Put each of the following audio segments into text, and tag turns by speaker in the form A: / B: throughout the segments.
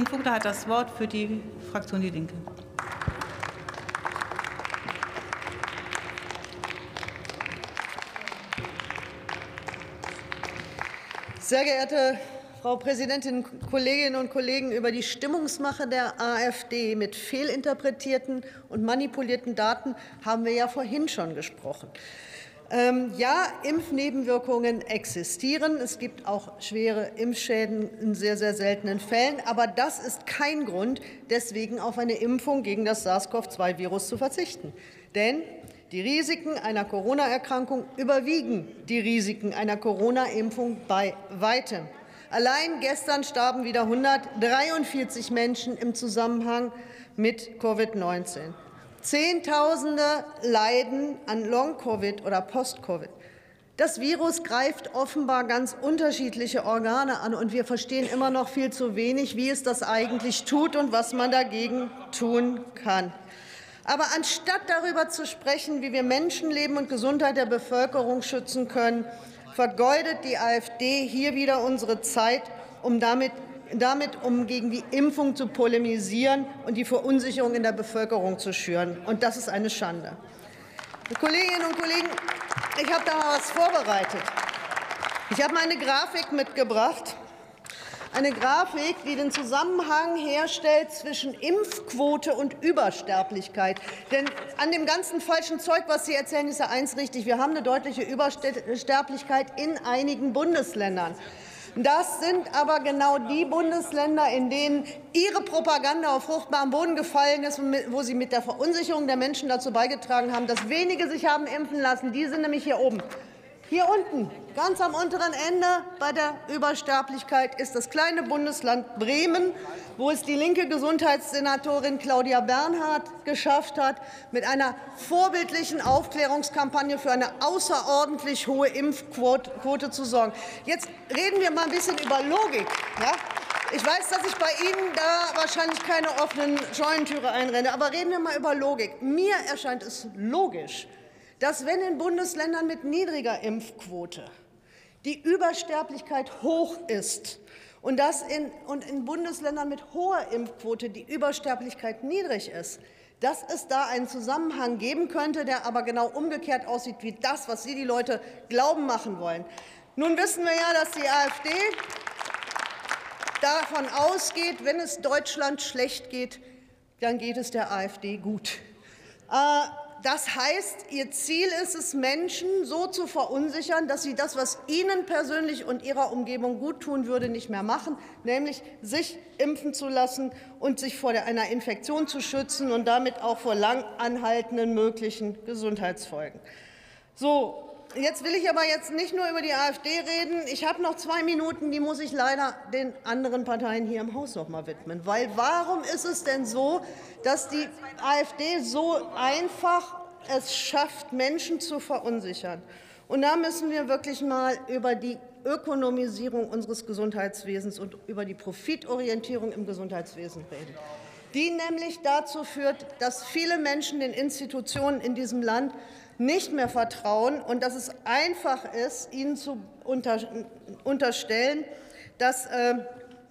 A: Kollegin Vogler hat das Wort für die Fraktion Die Linke.
B: Sehr geehrte Frau Präsidentin, Kolleginnen und Kollegen! Über die Stimmungsmache der AfD mit fehlinterpretierten und manipulierten Daten haben wir ja vorhin schon gesprochen. Ähm, ja, Impfnebenwirkungen existieren. Es gibt auch schwere Impfschäden in sehr, sehr seltenen Fällen. Aber das ist kein Grund, deswegen auf eine Impfung gegen das SARS-CoV-2-Virus zu verzichten. Denn die Risiken einer Corona-Erkrankung überwiegen die Risiken einer Corona-Impfung bei weitem. Allein gestern starben wieder 143 Menschen im Zusammenhang mit Covid-19. Zehntausende leiden an Long-Covid oder Post-Covid. Das Virus greift offenbar ganz unterschiedliche Organe an, und wir verstehen immer noch viel zu wenig, wie es das eigentlich tut und was man dagegen tun kann. Aber anstatt darüber zu sprechen, wie wir Menschenleben und Gesundheit der Bevölkerung schützen können, vergeudet die AfD hier wieder unsere Zeit, um damit, damit um gegen die Impfung zu polemisieren und die Verunsicherung in der Bevölkerung zu schüren. Und das ist eine Schande. Kolleginnen und Kollegen, ich habe da mal was vorbereitet. Ich habe meine Grafik mitgebracht eine Grafik, die den Zusammenhang herstellt zwischen Impfquote und Übersterblichkeit. Denn an dem ganzen falschen Zeug, was Sie erzählen, ist ja eins richtig. Wir haben eine deutliche Übersterblichkeit in einigen Bundesländern. Das sind aber genau die Bundesländer, in denen Ihre Propaganda auf fruchtbaren Boden gefallen ist und wo Sie mit der Verunsicherung der Menschen dazu beigetragen haben, dass wenige sich haben impfen lassen. Die sind nämlich hier oben. Hier unten, ganz am unteren Ende bei der Übersterblichkeit, ist das kleine Bundesland Bremen, wo es die linke Gesundheitssenatorin Claudia Bernhardt geschafft hat, mit einer vorbildlichen Aufklärungskampagne für eine außerordentlich hohe Impfquote zu sorgen. Jetzt reden wir mal ein bisschen über Logik. Ja? Ich weiß, dass ich bei Ihnen da wahrscheinlich keine offenen Scheunentüre einrenne, aber reden wir mal über Logik. Mir erscheint es logisch, dass wenn in Bundesländern mit niedriger Impfquote die Übersterblichkeit hoch ist und dass in, und in Bundesländern mit hoher Impfquote die Übersterblichkeit niedrig ist, dass es da einen Zusammenhang geben könnte, der aber genau umgekehrt aussieht wie das, was Sie die Leute glauben machen wollen. Nun wissen wir ja, dass die AfD davon ausgeht, wenn es Deutschland schlecht geht, dann geht es der AfD gut. Äh, das heißt, Ihr Ziel ist es, Menschen so zu verunsichern, dass sie das, was ihnen persönlich und ihrer Umgebung gut tun würde, nicht mehr machen, nämlich sich impfen zu lassen und sich vor einer Infektion zu schützen und damit auch vor lang anhaltenden möglichen Gesundheitsfolgen. So, Jetzt will ich aber jetzt nicht nur über die AfD reden. Ich habe noch zwei Minuten, die muss ich leider den anderen Parteien hier im Haus noch mal widmen. Weil warum ist es denn so, dass die AfD so einfach es schafft, Menschen zu verunsichern? Und da müssen wir wirklich mal über die Ökonomisierung unseres Gesundheitswesens und über die Profitorientierung im Gesundheitswesen reden die nämlich dazu führt, dass viele Menschen den Institutionen in diesem Land nicht mehr vertrauen und dass es einfach ist, ihnen zu unterstellen, dass äh,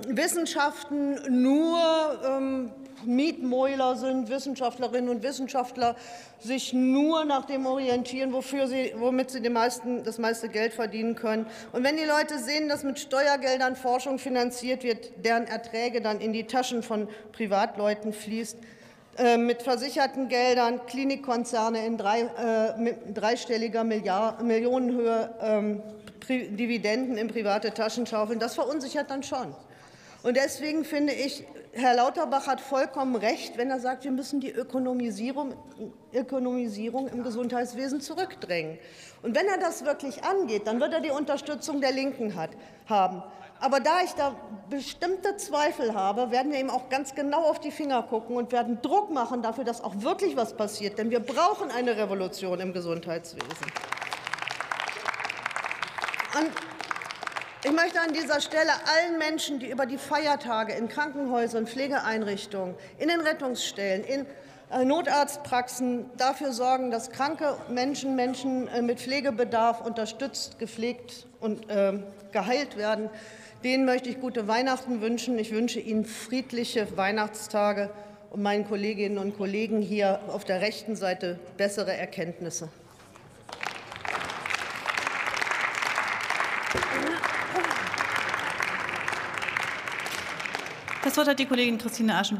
B: Wissenschaften nur ähm, Mietmäuler sind, Wissenschaftlerinnen und Wissenschaftler sich nur nach dem orientieren, wofür sie, womit sie meisten, das meiste Geld verdienen können. Und wenn die Leute sehen, dass mit Steuergeldern Forschung finanziert wird, deren Erträge dann in die Taschen von Privatleuten fließt, mit versicherten Geldern Klinikkonzerne in drei, äh, dreistelliger Milliard, Millionenhöhe ähm, Dividenden in private Taschen schaufeln, das verunsichert dann schon. Und deswegen finde ich, Herr Lauterbach hat vollkommen recht, wenn er sagt, wir müssen die Ökonomisierung, Ökonomisierung im Gesundheitswesen zurückdrängen. Und wenn er das wirklich angeht, dann wird er die Unterstützung der Linken hat, haben. Aber da ich da bestimmte Zweifel habe, werden wir ihm auch ganz genau auf die Finger gucken und werden Druck machen dafür, dass auch wirklich was passiert. Denn wir brauchen eine Revolution im Gesundheitswesen. Und ich möchte an dieser Stelle allen Menschen, die über die Feiertage in Krankenhäusern, Pflegeeinrichtungen, in den Rettungsstellen, in Notarztpraxen dafür sorgen, dass kranke Menschen, Menschen äh, mit Pflegebedarf unterstützt, gepflegt und äh, geheilt werden, Denen möchte ich gute Weihnachten wünschen. Ich wünsche Ihnen friedliche Weihnachtstage und meinen Kolleginnen und Kollegen hier auf der rechten Seite bessere Erkenntnisse.
A: Das Wort hat die Kollegin Christine Aschenberg,